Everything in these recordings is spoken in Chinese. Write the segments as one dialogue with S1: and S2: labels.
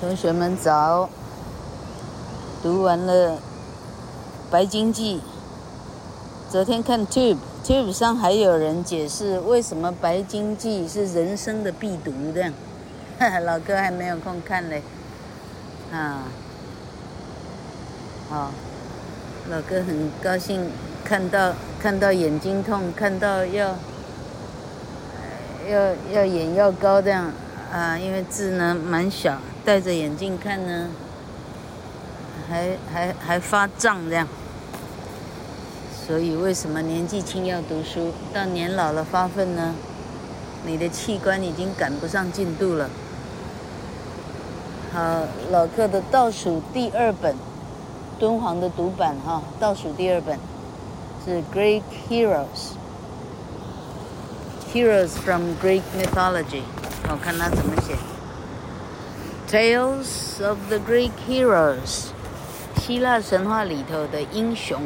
S1: 同学们早，读完了《白鲸记》。昨天看 Tube，Tube 上还有人解释为什么《白鲸记》是人生的必读这样。哈哈，老哥还没有空看嘞。啊，好，老哥很高兴看到看到眼睛痛，看到要要要眼药膏这样啊，因为字呢蛮小。戴着眼镜看呢，还还还发胀这样，所以为什么年纪轻要读书，到年老了发奋呢？你的器官已经赶不上进度了。好，老课的倒数第二本，敦煌的读版哈，倒数第二本是 Great Heroes，Heroes from Greek Mythology，我看他怎么写。Tales of the Greek Heroes，希腊神话里头的英雄，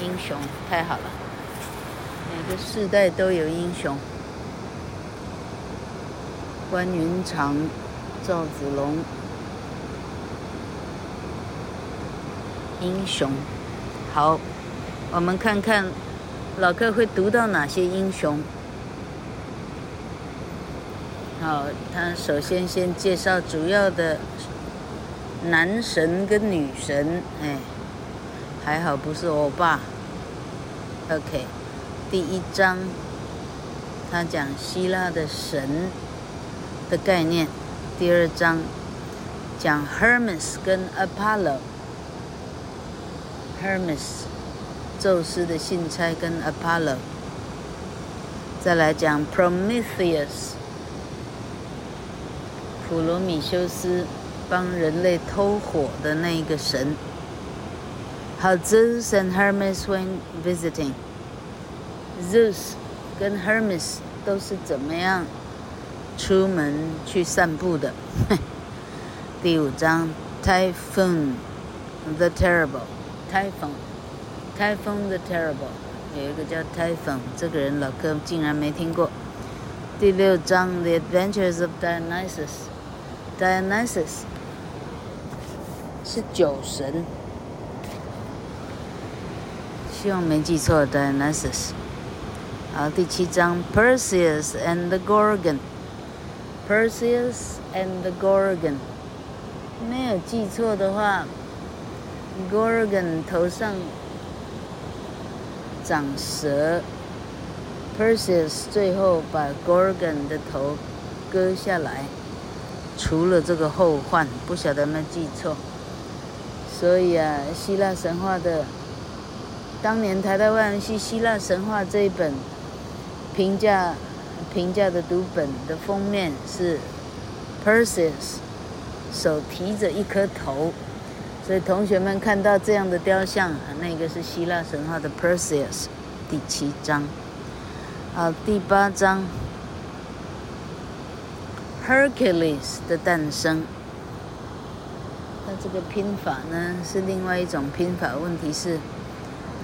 S1: 英雄太好了，每个世代都有英雄。关云长、赵子龙，英雄。好，我们看看老课会读到哪些英雄。好，他首先先介绍主要的男神跟女神，哎，还好不是欧巴。OK，第一章他讲希腊的神的概念，第二章讲 Hermes 跟 Apollo，Hermes，宙斯的信差跟 Apollo，再来讲 Prometheus。普罗米修斯帮人类偷火的那一个神。How Zeus and Hermes went visiting. Zeus 跟 Hermes 都是怎么样出门去散步的？第五章 Typhoon the Terrible. Typhon, Typhon the Terrible. 有一个叫 Typhoon，这个人老哥竟然没听过。第六章 The Adventures of Dionysus. Dionysus 是酒神，希望没记错。Dionysus，好，第七章 Perseus and the Gorgon，Perseus and the Gorgon，没有记错的话，Gorgon 头上长蛇，Perseus 最后把 Gorgon 的头割下来。除了这个后患，不晓得有没有记错。所以啊，希腊神话的当年台大外文系希腊神话这一本评价评价的读本的封面是 Perseus 手提着一颗头，所以同学们看到这样的雕像，那个是希腊神话的 Perseus。第七章，好，第八章。Hercules 的诞生，那这个拼法呢是另外一种拼法。问题是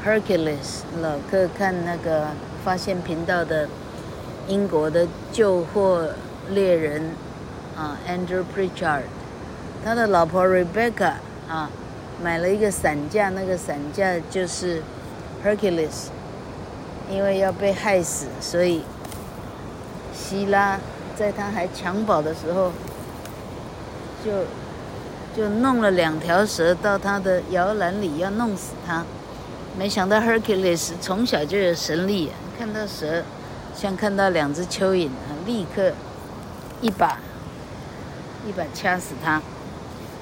S1: ，Hercules 老客看那个发现频道的英国的救货猎人啊，Andrew Pritchard，他的老婆 Rebecca 啊，买了一个伞架，那个伞架就是 Hercules，因为要被害死，所以希拉。在他还襁褓的时候，就就弄了两条蛇到他的摇篮里，要弄死他。没想到 Hercules 从小就有神力，看到蛇像看到两只蚯蚓，立刻一把一把掐死他。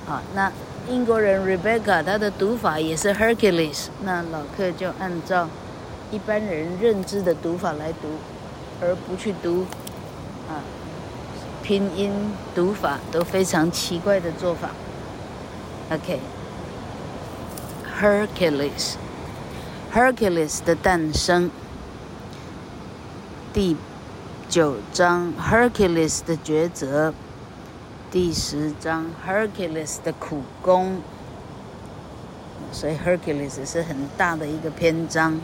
S1: 好，那英国人 Rebecca 他的读法也是 Hercules，那老客就按照一般人认知的读法来读，而不去读啊。拼音读法都非常奇怪的做法。OK，Hercules，Hercules 的诞生。第九章 Hercules 的抉择。第十章 Hercules 的苦功。所以 Hercules 是很大的一个篇章。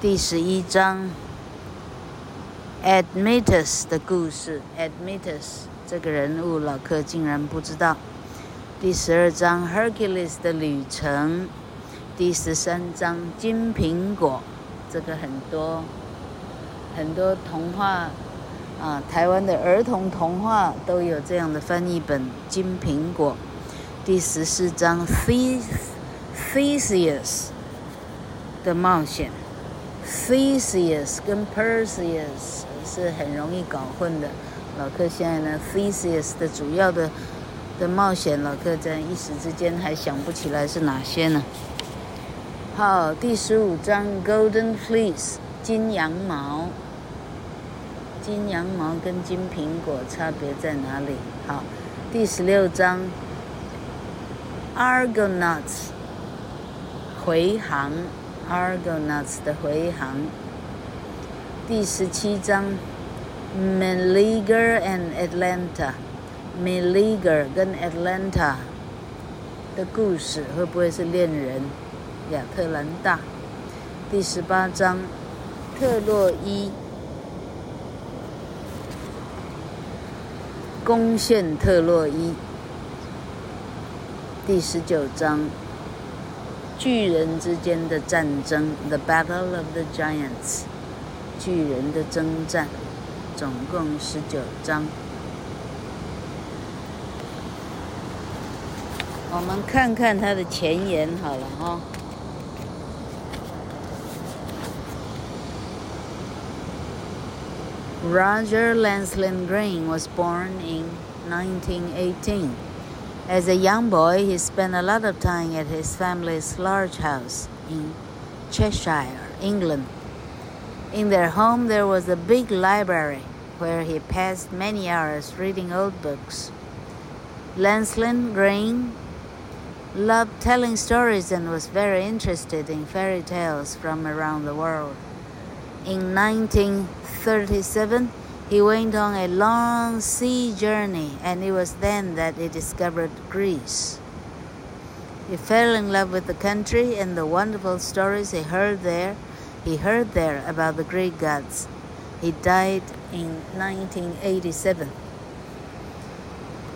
S1: 第十一章。Admetus 的故事，Admetus 这个人物老柯竟然不知道。第十二章 Hercules 的旅程，第十三章金苹果，这个很多很多童话啊，台湾的儿童童话都有这样的翻译本，金苹果。第十四章 Theseus 的冒险，Theseus 跟 Perseus 是很容易搞混的。老客现在呢，Theseus 的主要的的冒险，老客在一时之间还想不起来是哪些呢。好，第十五章 Golden Fleece 金羊毛，金羊毛跟金苹果差别在哪里？好，第十六章 Argonauts 回航，Argonauts 的回航。第十七章。Meleager and Atlanta，Meleager 跟 Atlanta 的故事会不会是恋人？亚特兰大。第十八章，特洛伊攻陷特洛伊。第十九章，巨人之间的战争，The Battle of the Giants，巨人的征战。总共十九章，我们看看它的前言好了哈。Roger Lancelyn Green was born in 1918. As a young boy, he spent a lot of time at his family's large house in Cheshire, England. In their home, there was a big library where he passed many hours reading old books. Lancelyn Green loved telling stories and was very interested in fairy tales from around the world. In 1937, he went on a long sea journey, and it was then that he discovered Greece. He fell in love with the country and the wonderful stories he heard there. He heard there about the Greek gods. He died in 1987.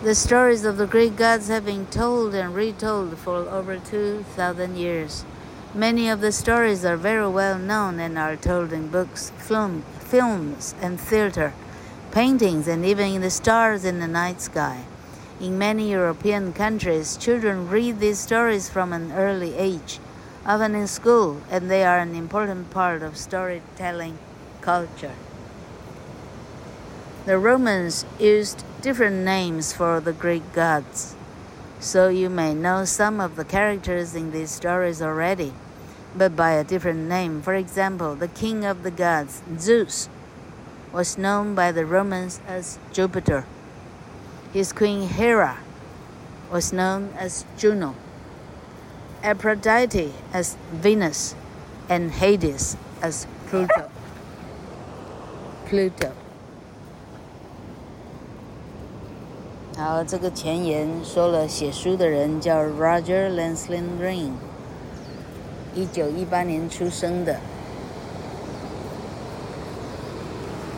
S1: The stories of the Greek gods have been told and retold for over 2,000 years. Many of the stories are very well known and are told in books, film, films, and theater, paintings, and even in the stars in the night sky. In many European countries, children read these stories from an early age, often in school, and they are an important part of storytelling culture. The Romans used different names for the Greek gods, so you may know some of the characters in these stories already, but by a different name. For example, the king of the gods, Zeus, was known by the Romans as Jupiter. His queen Hera was known as Juno, Aphrodite as Venus, and Hades as Pluto. Pluto. 好，这个前言说了，写书的人叫 Roger Lancelyn Green，一九一八年出生的，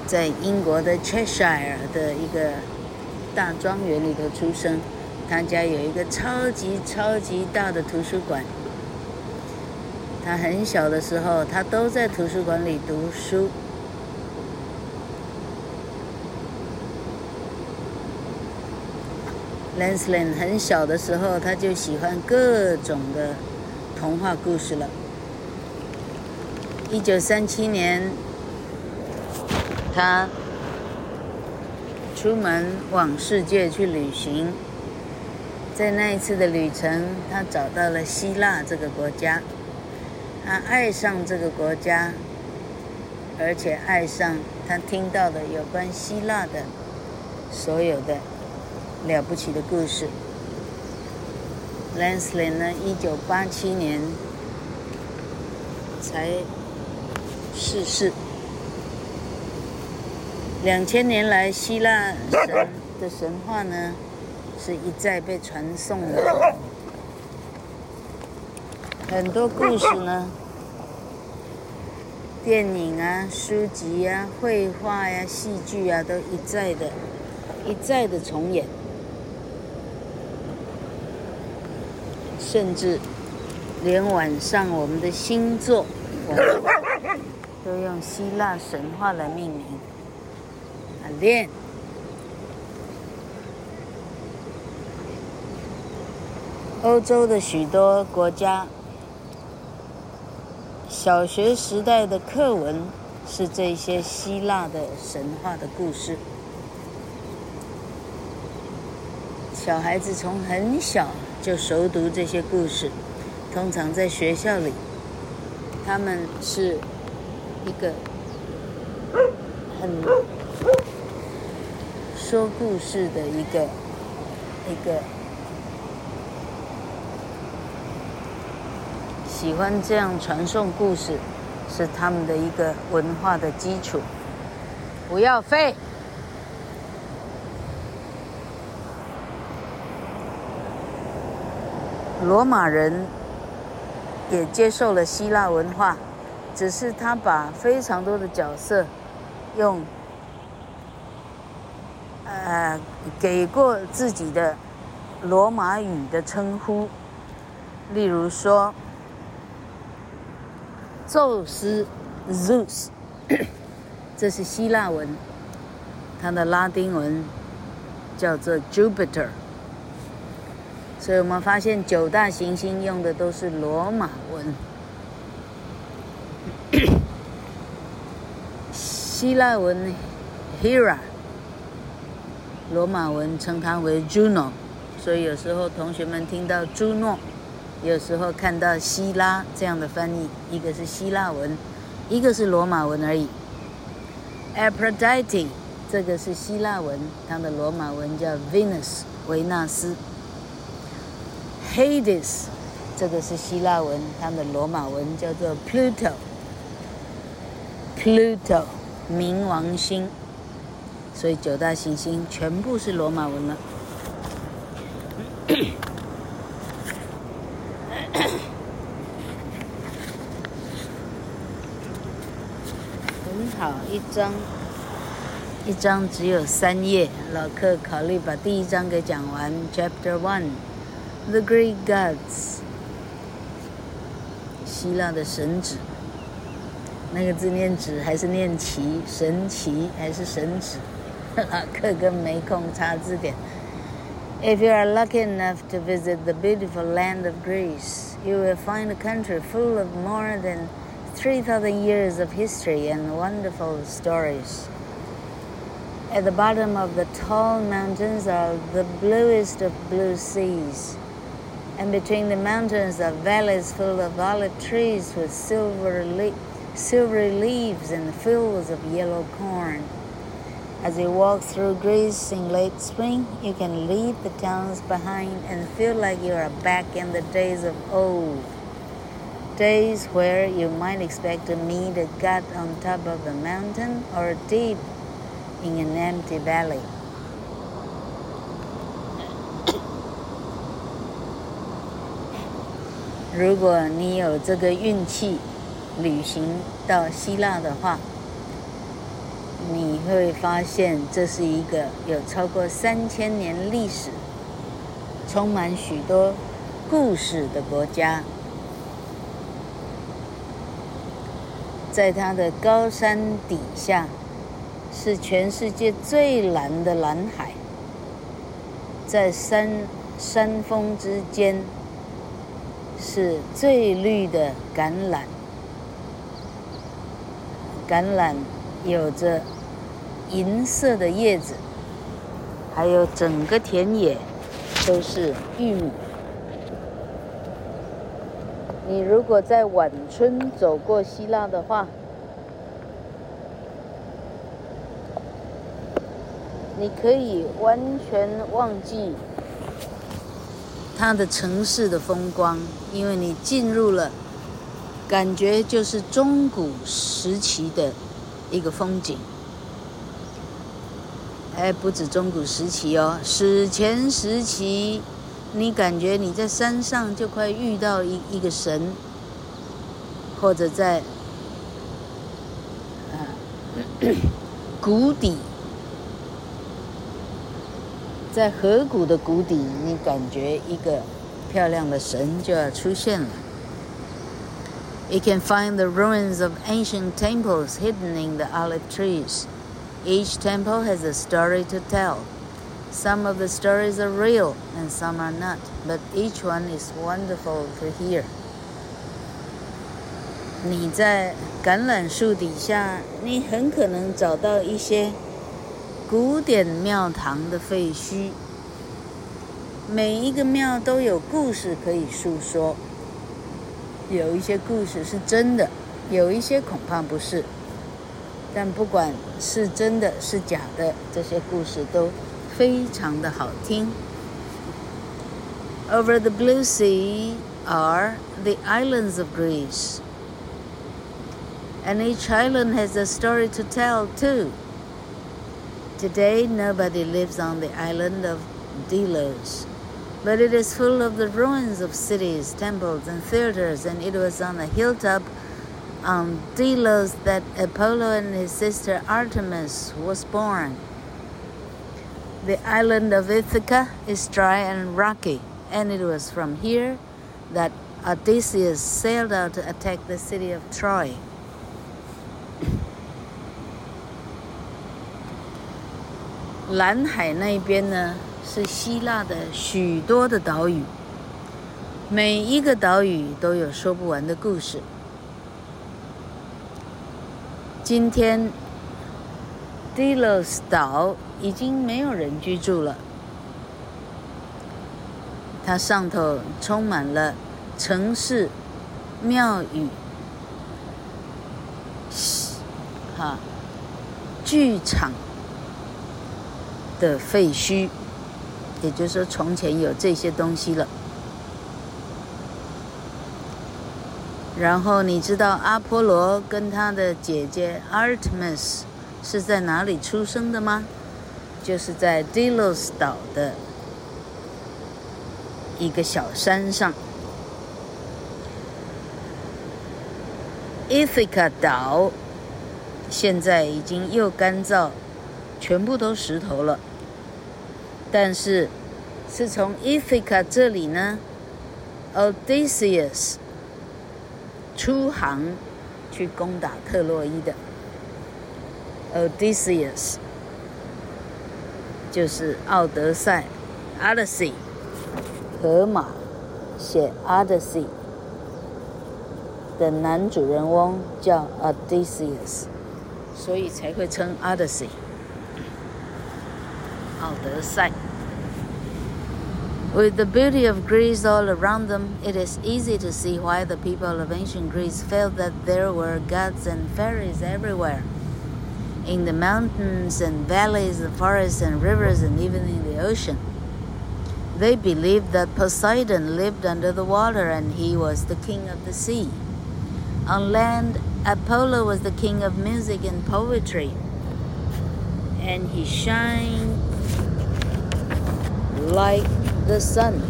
S1: 在英国的 Cheshire 的一个大庄园里头出生。 他家有一个超级超级大的图书馆。他很小的时候，他都在图书馆里读书。Lancelyn 很小的时候，他就喜欢各种的童话故事了。一九三七年，他出门往世界去旅行，在那一次的旅程，他找到了希腊这个国家，他爱上这个国家，而且爱上他听到的有关希腊的所有的。了不起的故事。Lancelyn 呢，一九八七年才逝世。两千年来，希腊神的神话呢，是一再被传颂的。很多故事呢，电影啊、书籍啊、绘画呀、戏剧啊，都一再的、一再的重演，甚至连晚上我们的星座，都用希腊神话来命名。啊，练。欧洲的许多国家。小学时代的课文是这些希腊的神话的故事。小孩子从很小就熟读这些故事，通常在学校里，他们是一个很说故事的一个一个。喜欢这样传颂故事，是他们的一个文化的基础。不要废。罗马人也接受了希腊文化，只是他把非常多的角色用呃给过自己的罗马语的称呼，例如说。宙斯，Zeus，这是希腊文，它的拉丁文叫做 Jupiter。所以我们发现九大行星用的都是罗马文。希腊文 Hera，罗马文称它为 Juno，所以有时候同学们听到朱诺。有时候看到希拉这样的翻译，一个是希腊文，一个是罗马文而已。Aphrodite 这个是希腊文，它的罗马文叫 Venus 维纳斯。Hades 这个是希腊文，它的罗马文叫做 Pluto。Pluto 冥王星，所以九大行星全部是罗马文了。一章，一章只有三页。老克考虑把第一章给讲完。Chapter One，The Greek Gods，希腊的神只。那个字念只还是念奇？神奇还是神只？老克根本没空查字典。If you are lucky enough to visit the beautiful land of Greece, you will find a country full of more than 3,000 years of history and wonderful stories. At the bottom of the tall mountains are the bluest of blue seas, and between the mountains are valleys full of olive trees with silver le silvery leaves and fields of yellow corn. As you walk through Greece in late spring, you can leave the towns behind and feel like you are back in the days of old days where you might expect to meet a god on top of a mountain or deep in an empty valley. 如果你有这个运气，旅行到希腊的话，你会发现这是一个有超过三千年历史、充满许多故事的国家。在它的高山底下，是全世界最蓝的蓝海。在山山峰之间，是最绿的橄榄。橄榄有着银色的叶子，还有整个田野都是玉米。你如果在晚春走过希腊的话，你可以完全忘记它的城市的风光，因为你进入了，感觉就是中古时期的一个风景。哎，不止中古时期哦，史前时期。你感觉你在山上就快遇到一一个神，或者在谷底，在河谷的谷底，你感觉一个漂亮的神就要出现了。You can find the ruins of ancient temples hidden in the olive trees. Each temple has a story to tell. Some of the stories are real and some are not, but each one is wonderful to hear. 你在橄榄树底下，你很可能找到一些古典庙堂的废墟。每一个庙都有故事可以诉说。有一些故事是真的，有一些恐怕不是。但不管是真的是假的，这些故事都非常的好听。Over the blue sea are the islands of Greece, and each island has a story to tell too. Today, nobody lives on the island of Delos. But it is full of the ruins of cities, temples, and theaters, and it was on a hilltop on Delos that Apollo and his sister Artemis was born. The island of Ithaca is dry and rocky, and it was from here that Odysseus sailed out to attack the city of Troy. 蓝海那边呢？是希腊的许多的岛屿，每一个岛屿都有说不完的故事。今天，Delos 岛已经没有人居住了，它上头充满了城市、庙宇、哈剧场的废墟。也就是说，从前有这些东西了。然后你知道阿波罗跟他的姐姐 Artemis 是在哪里出生的吗？就是在 Delos 岛的一个小山上。Ithaca 岛现在已经又干燥，全部都石头了。但是，是从 Ithaca 这里呢，Odysseus 出航去攻打特洛伊的。Odysseus 就是奥德赛，Odyssey，荷马写 Odyssey 的男主人翁叫 Odysseus，所以才会称 Odyssey。奥德赛。With the beauty of Greece all around them, it is easy to see why the people of ancient Greece felt that there were gods and fairies everywhere. In the mountains and valleys, the forests and rivers, and even in the ocean. They believed that Poseidon lived under the water and he was the king of the sea. On land, Apollo was the king of music and poetry, and he shined like the sun.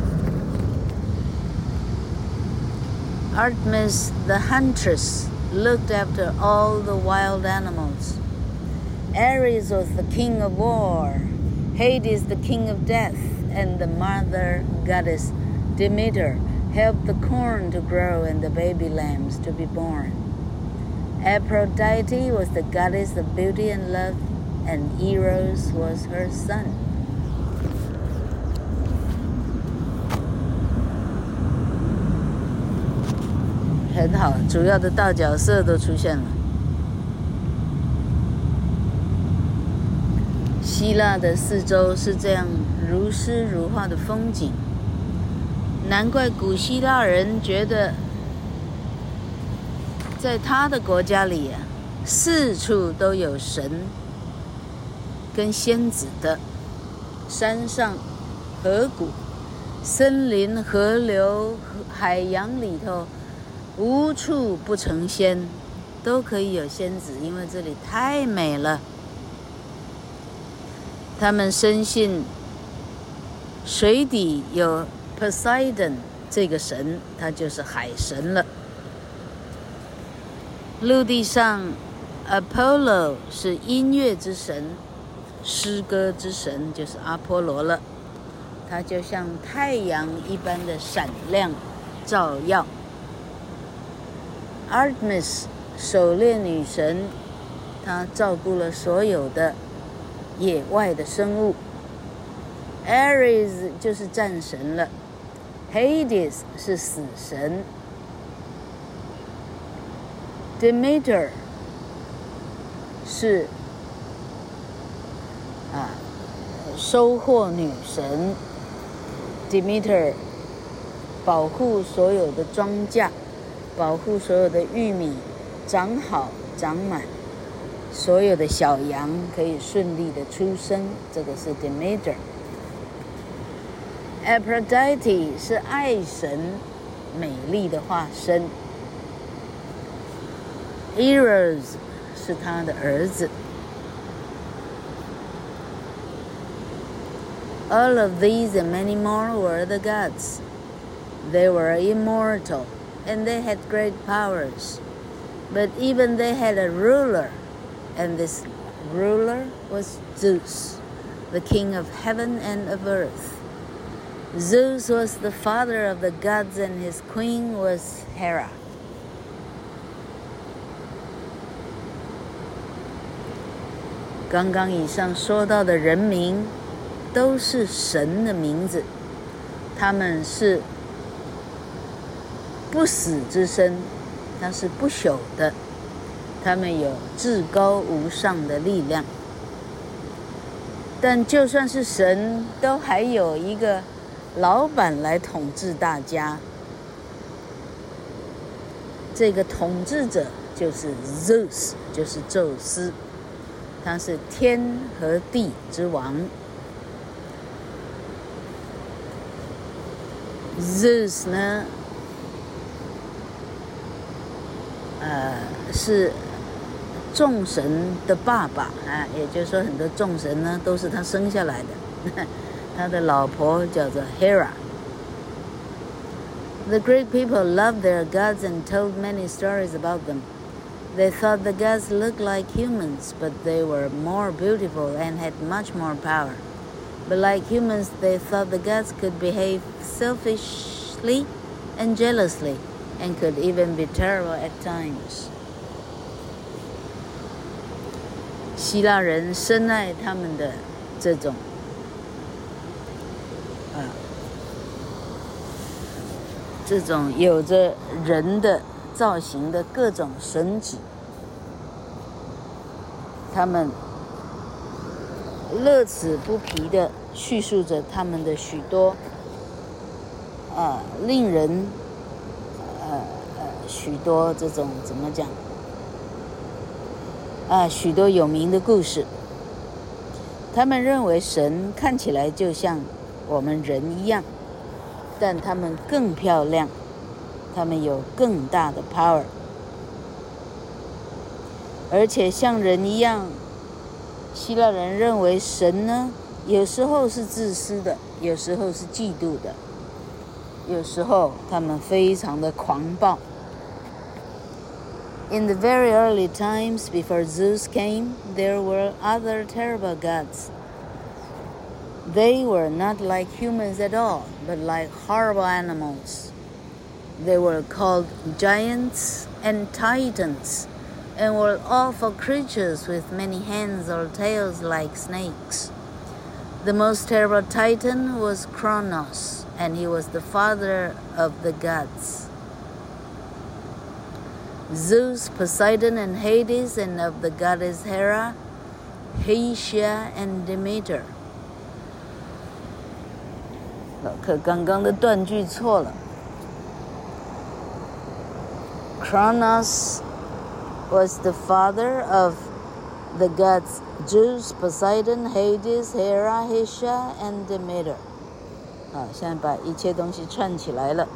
S1: Artemis, the huntress, looked after all the wild animals. Ares was the king of war, Hades the king of death, and the mother goddess Demeter helped the corn to grow and the baby lambs to be born. Aphrodite was the goddess of beauty and love, and Eros was her son. 很好，主要的大角色都出现了。 希腊的四周是这样如诗如画的风景，难怪古希腊人觉得，在他的国家里啊，四处都有神跟仙子的，山上、河谷、森林、河流、海洋里头。无处不成仙，都可以有仙子，因为这里太美了。他们深信水底有 Poseidon 这个神，他就是海神了。陆地上 Apollo 是音乐之神，诗歌之神，就是阿波罗了。他就像太阳一般的闪亮、照耀。Artemis 狩猎女神，她照顾了所有的野外的生物。Ares 就是战神了。Hades 是死神。Demeter 是啊，收获女神。Demeter 保护所有的庄稼，保护所有的玉米长好长满，所有的小羊可以顺利的出生，这个是 Demeter。Aphrodite 是爱神，美丽的化身。Eros 是他的儿子。All of these and many more were the gods. They were immortal, and they had great powers. But even they had a ruler, and this ruler was Zeus, the king of heaven and of earth. Zeus was the father of the gods, and his queen was Hera. 刚刚以上说到的人名。都是神的名字，他们是不死之身，他是不朽的， 他们有至高无上的力量。但就算是神，都还有一个老板来统治大家。这个统治者就是 Zeus，就是宙斯，他是天和地之王。Zeus 呢，呃，是众神的爸爸啊，也就是说，很多众神呢都是他生下来的。他的老婆叫做 Hera。The Greek people loved their gods and told many stories about them. They thought the gods looked like humans, but they were more beautiful and had much more power. But like humans, they thought the gods could behave selfishly and jealously, and could even be terrible at times. 希腊人深爱他们的这种啊，这种有着人的造型的各种神祇，他们。乐此不疲地叙述着他们的许多啊，令人呃呃许多这种怎么讲啊，许多有名的故事。他们认为神看起来就像我们人一样，但他们更漂亮，他们有更大的 power，而且像人一样。希腊人认为神呢，有时候是自私的，有时候是嫉妒的，有时候他们非常的狂暴。In the very early times before Zeus came, there were other terrible gods. They were not like humans at all, but like horrible animals. They were called giants and titans. and were awful creatures with many hands or tails like snakes. The most terrible Titan was Kronos, and he was the father of the gods. Zeus, Poseidon, and Hades, and of the goddess Hera, Hestia, and Demeter. 可刚刚的断句错了。Kronos was the father of the gods Zeus, Poseidon, Hades, Hera, Hestia, and Demeter。好，现在把一切东西串起来了。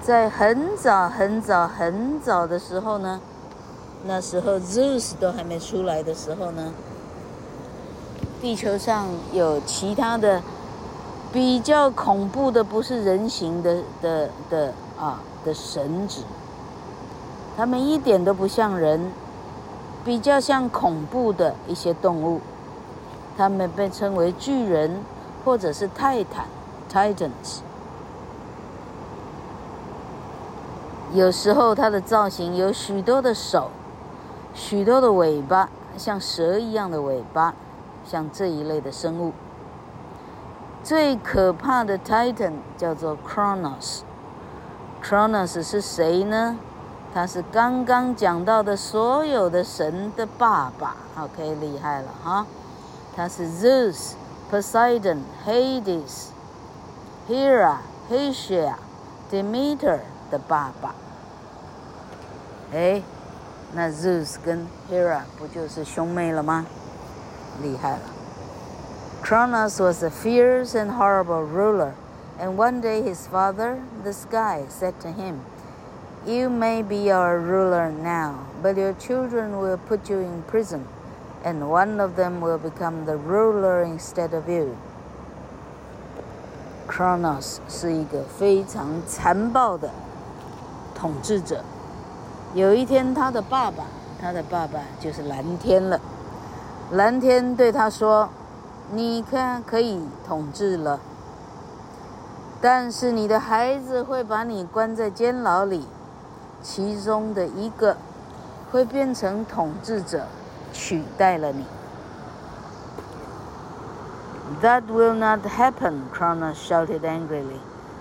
S1: 在很早很早很早的时候呢，那时候 Zeus 都还没出来的时候呢，地球上有其他的比较恐怖的，不是人形的的的啊的神子。他们一点都不像人，比较像恐怖的一些动物，他们被称为巨人或者是泰坦 （Titans）。有时候它的造型有许多的手，许多的尾巴，像蛇一样的尾巴，像这一类的生物。最可怕的 Titan 叫做 Cronos。Cronos 是谁呢？他是刚刚讲到的所有的神的爸爸。OK，厉害了哈！他是 Zeus、Poseidon、Hades、Hera、Hestia、Demeter。的爸爸，哎，那 Zeus 跟 Hera 不就是兄妹了吗？厉害了。Kronos was a fierce and horrible ruler, and one day his father, the sky, said to him, You may be our ruler now, but your children will put you in prison, and one of them will become the ruler instead of you. Kronos 是一个非常残暴的。 统治者，有一天，他的爸爸，他的爸爸就是蓝天了。蓝天对他说：“你看，可以统治了，但是你的孩子会把你关在监牢里，其中的一个会变成统治者，取代了你。” That will not happen, Cronos shouted angrily,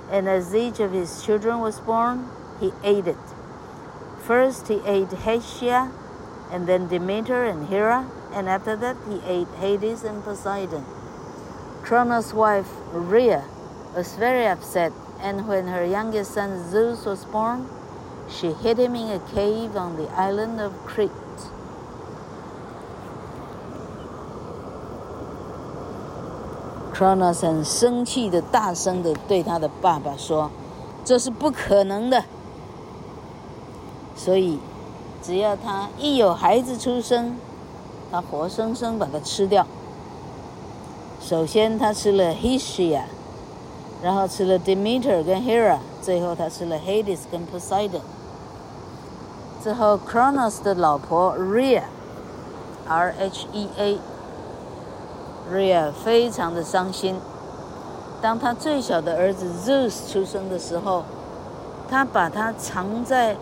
S1: and as each of his children was born. he ate it. First he ate Hestia, and then Demeter and Hera, and after that he ate Hades and Poseidon. Cronos' wife, Rhea, was very upset, and when her youngest son Zeus was born, she hid him in a cave on the island of Crete. Cronos 很生气的大声的对他的爸爸说：“这是不可能的。” 所以，只要他一有孩子出生，他活生生把他吃掉。首先，他吃了 Hesia，然后吃了 Demeter 跟 Hera，最后他吃了 Hades 跟 Poseidon。之后，Cronos 的老婆 Rhea，R H E A，Rhea 非常的伤心。当他最小的儿子 Zeus 出生的时候，他把他藏在。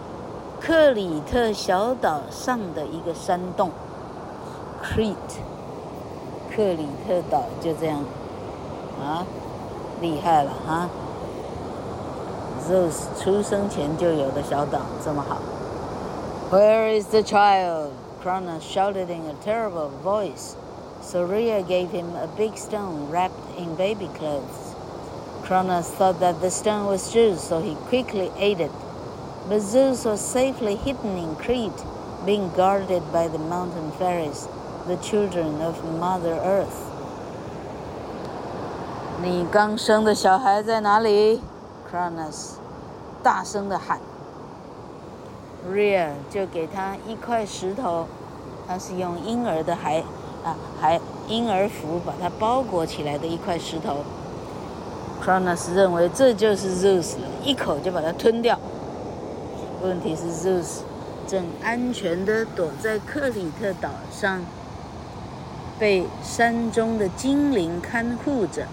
S1: 克里特小岛上的一个山洞，Crete，克里特岛就这样，啊，厉害了哈！Zeus 出生前就有的小岛这么好。Where is the child? Cronos shouted in a terrible voice. So Rhea gave him a big stone wrapped in baby clothes. Cronos thought that the stone was Zeus, so he quickly ate it. But Zeus was safely hidden in Crete, being guarded by the mountain fairies, the children of Mother Earth. 你刚生的小孩在哪里？Cronos 大声地喊。Rhea 就给他一块石头，他是用婴儿的孩啊，还婴儿服把它包裹起来的一块石头。Cronos 认为这就是 Zeus 了，一口就把它吞掉。 问题是，Zeus 正安全地躲在克里特岛上，被山中的精灵看护着。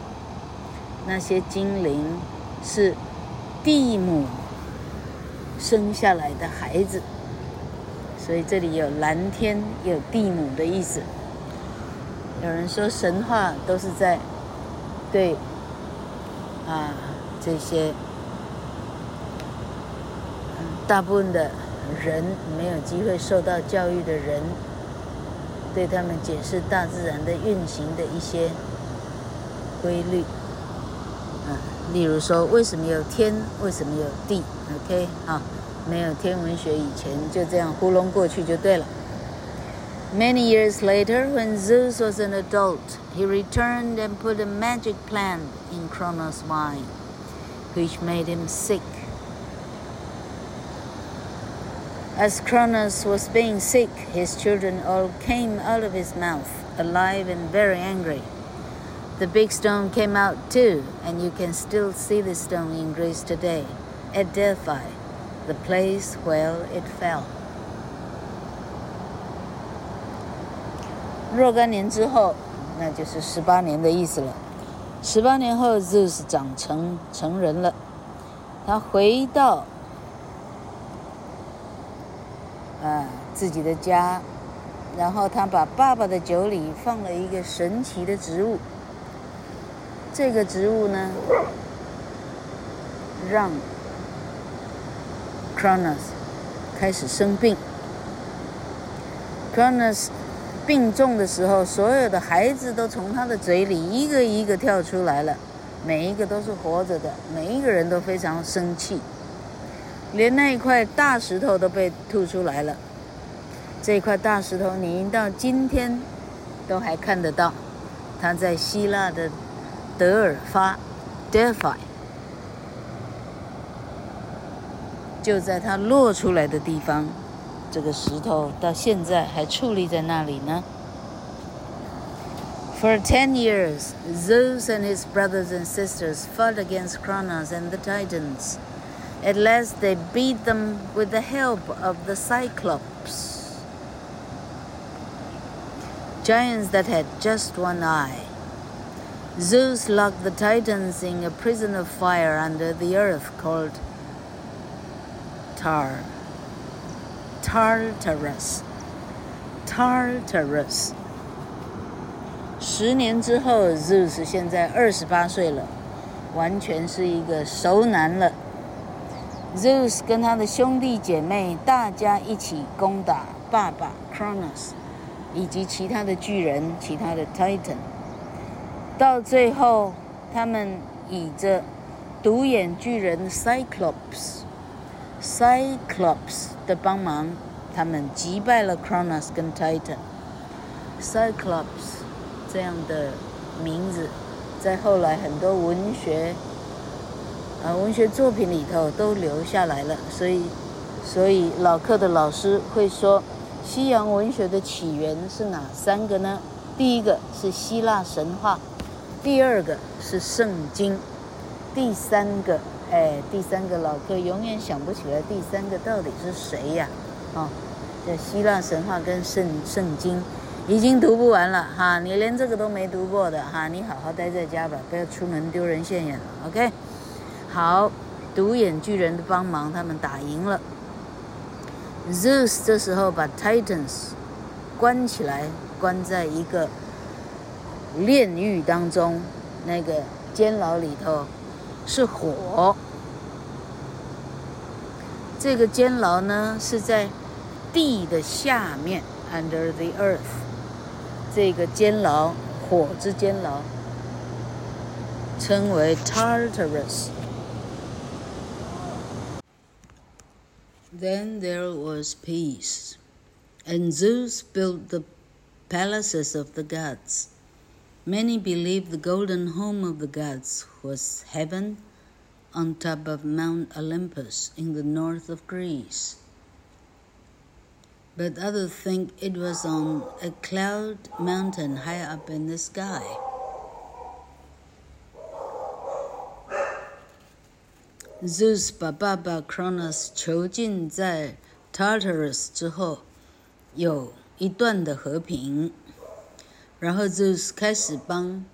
S1: 那些精灵是地母生下来的孩子，所以这里有蓝天，有地母的意思。有人说神话都是在对啊这些。大部分的人没有机会受到教育的人，对他们解释大自然的运行的一些规律，啊，例如说为什么有天，为什么有地？OK，啊，没有天文学以前就这样糊弄过去就对了。Many years later, when Zeus was an adult, he returned and put a magic plant in Cronos' mind, which made him sick. As Cronos was being sick, his children all came out of his mouth, alive and very angry. The big stone came out too, and you can still see the stone in Greece today, at Delphi, the place where it fell. 若干年之后，那就是十八年的意思了。十八年后，Zeus 长成成人了，他回到 自己的家，然后他把爸爸的酒里放了一个神奇的植物。这个植物呢，让 Cronos 开始生病。Cronos 病重的时候，所有的孩子都从他的嘴里一个一个跳出来了，每一个都是活着的，每一个人都非常生气，连那一块大石头都被吐出来了。这块大石头，你到今天都还看得到，它在希腊的德尔法 （Delphi），就在它落出来的地方。这个石头到现在还矗立在那里呢。For ten years, Zeus and his brothers and sisters fought against Cronos and the Titans. At last, they beat them with the help of the Cyclops, giants that had just one eye. Zeus locked the Titans in a prison of fire under the earth called Tar. Tartarus，Tartarus。十年之后，Zeus 现在二十八岁了，完全是一个熟男了。Zeus 跟他的兄弟姐妹，大家一起攻打爸爸 Cronos， 以及其他的巨人、其他的 Titan。到最后，他们以着独眼巨人 Cyclops。Cyclops 的帮忙，他们击败了 Cronos 跟 Titan。Cyclops 这样的名字，在后来很多文学啊文学作品里头都留下来了。所以，所以老课的老师会说，西洋文学的起源是哪三个呢？第一个是希腊神话，第二个是圣经，第三个。哎，第三个老客永远想不起来第三个到底是谁呀？哦，这希腊神话跟圣圣经已经读不完了哈，你连这个都没读过的哈，你好好待在家吧，不要出门丢人现眼了。OK，好，独眼巨人的帮忙，他们打赢了。Zeus 这时候把 Titans 关起来，关在一个炼狱当中，那个监牢里头。是火，这个监牢呢是在地的下面，under the earth。这个监牢，火之监牢，称为 Tartarus。Then there was peace, and Zeus built the palaces of the gods. Many believe the golden home of the gods was heaven on top of Mount Olympus in the north of Greece. But others think it was on a cloud mountain high up in the sky. Zeus 把爸爸 Cronos 囚禁在 Tartarus 之后，有一段的和平。然后 Zeus 开始帮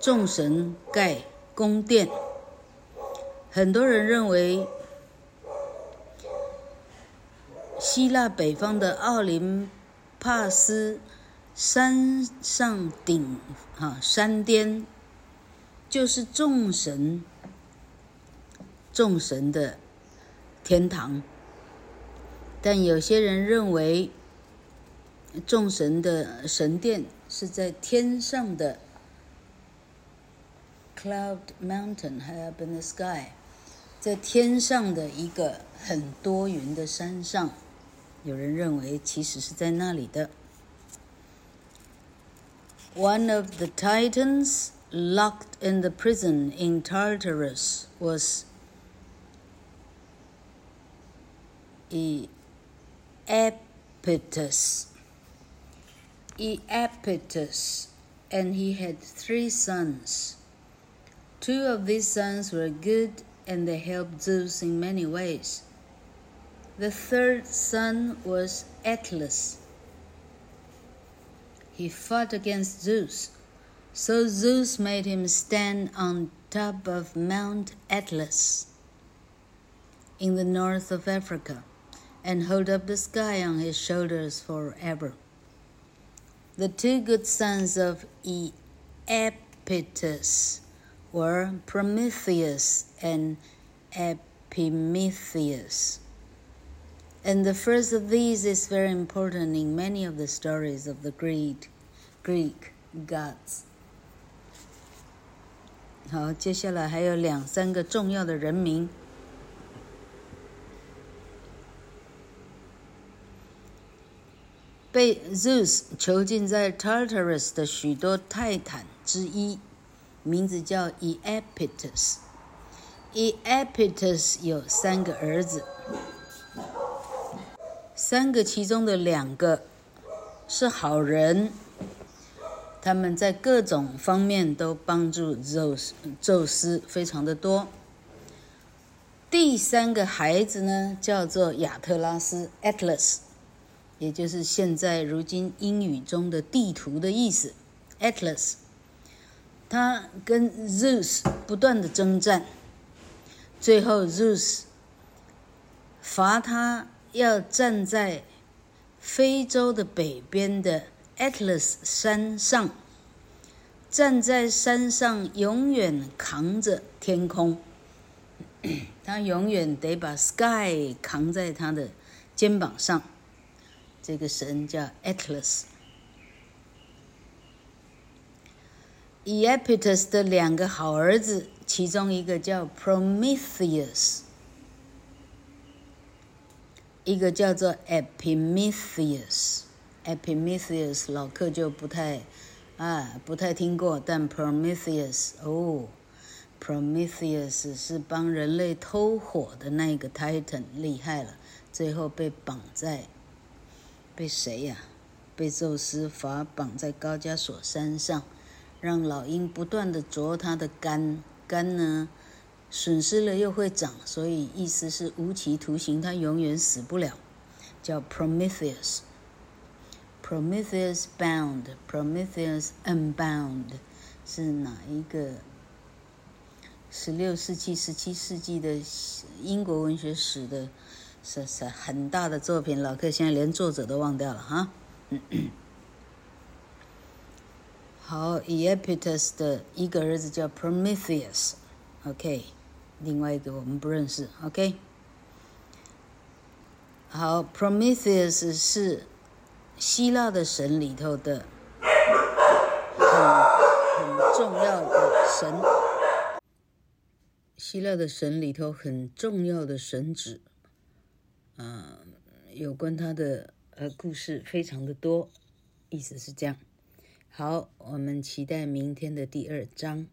S1: 众神盖宫殿。很多人认为，希腊北方的奥林帕斯山上顶啊山巅，就是众神众神的天堂。但有些人认为，众神的神殿是在天上的 Cloud Mountain high up in the sky，在天上的一个很多云的山上。有人认为其实是在那里的。One of the Titans locked in the prison in Tartarus was Iapetus. Iapetus, and he had three sons. Two of these sons were good, and they helped Zeus in many ways. The third son was Atlas. He fought against Zeus, so Zeus made him stand on top of Mount Atlas in the north of Africa and hold up the sky on his shoulders forever. The two good sons of Iapetus were Prometheus and Epimetheus. And the first of these is very important in many of the stories of the Greek, Greek gods. 好，接下来还有两三个重要的人名。 被 Zeus 囚禁在 Tartarus 的许多泰坦之一。名字叫 Iapetus。Iapetus 有三个儿子，三个其中的两个是好人，他们在各种方面都帮助宙斯，宙斯非常的多。第三个孩子呢，叫做亚特拉斯 （Atlas），也就是现在如今英语中的地图的意思，Atlas。他跟 Zeus 不断的征战，最后 Zeus 罚他要站在非洲的北边的 Atlas 山上，站在山上永远扛着天空，他永远得把 Sky 扛在他的肩膀上。这个神叫 Atlas。EAPITUS 的两个好儿子，其中一个叫 Prometheus，一个叫做 Epimetheus。Epimetheus 老客就不太啊，不太听过，但 Prometheus 哦，Prometheus 是帮人类偷火的那个 Titan，厉害了，最后被绑在被谁呀、被宙斯罚绑在高加索山上。让老鹰不断地啄它的肝，肝呢损失了又会长，所以意思是无期徒刑，它永远死不了，叫 Prometheus。Prometheus bound，Prometheus unbound，是哪一个？十六世纪、十七世纪的英国文学史的，是是很大的作品，老客现在连作者都忘掉了哈。好，Iapetus 的一个儿子叫 Prometheus，OK，另外一个我们不认识，OK。好，Prometheus 是希腊的神里头的很很重要的神，希腊的神里头很重要的神祇，嗯，有关他的呃故事非常的多，意思是这样。好，我们期待明天的第二章。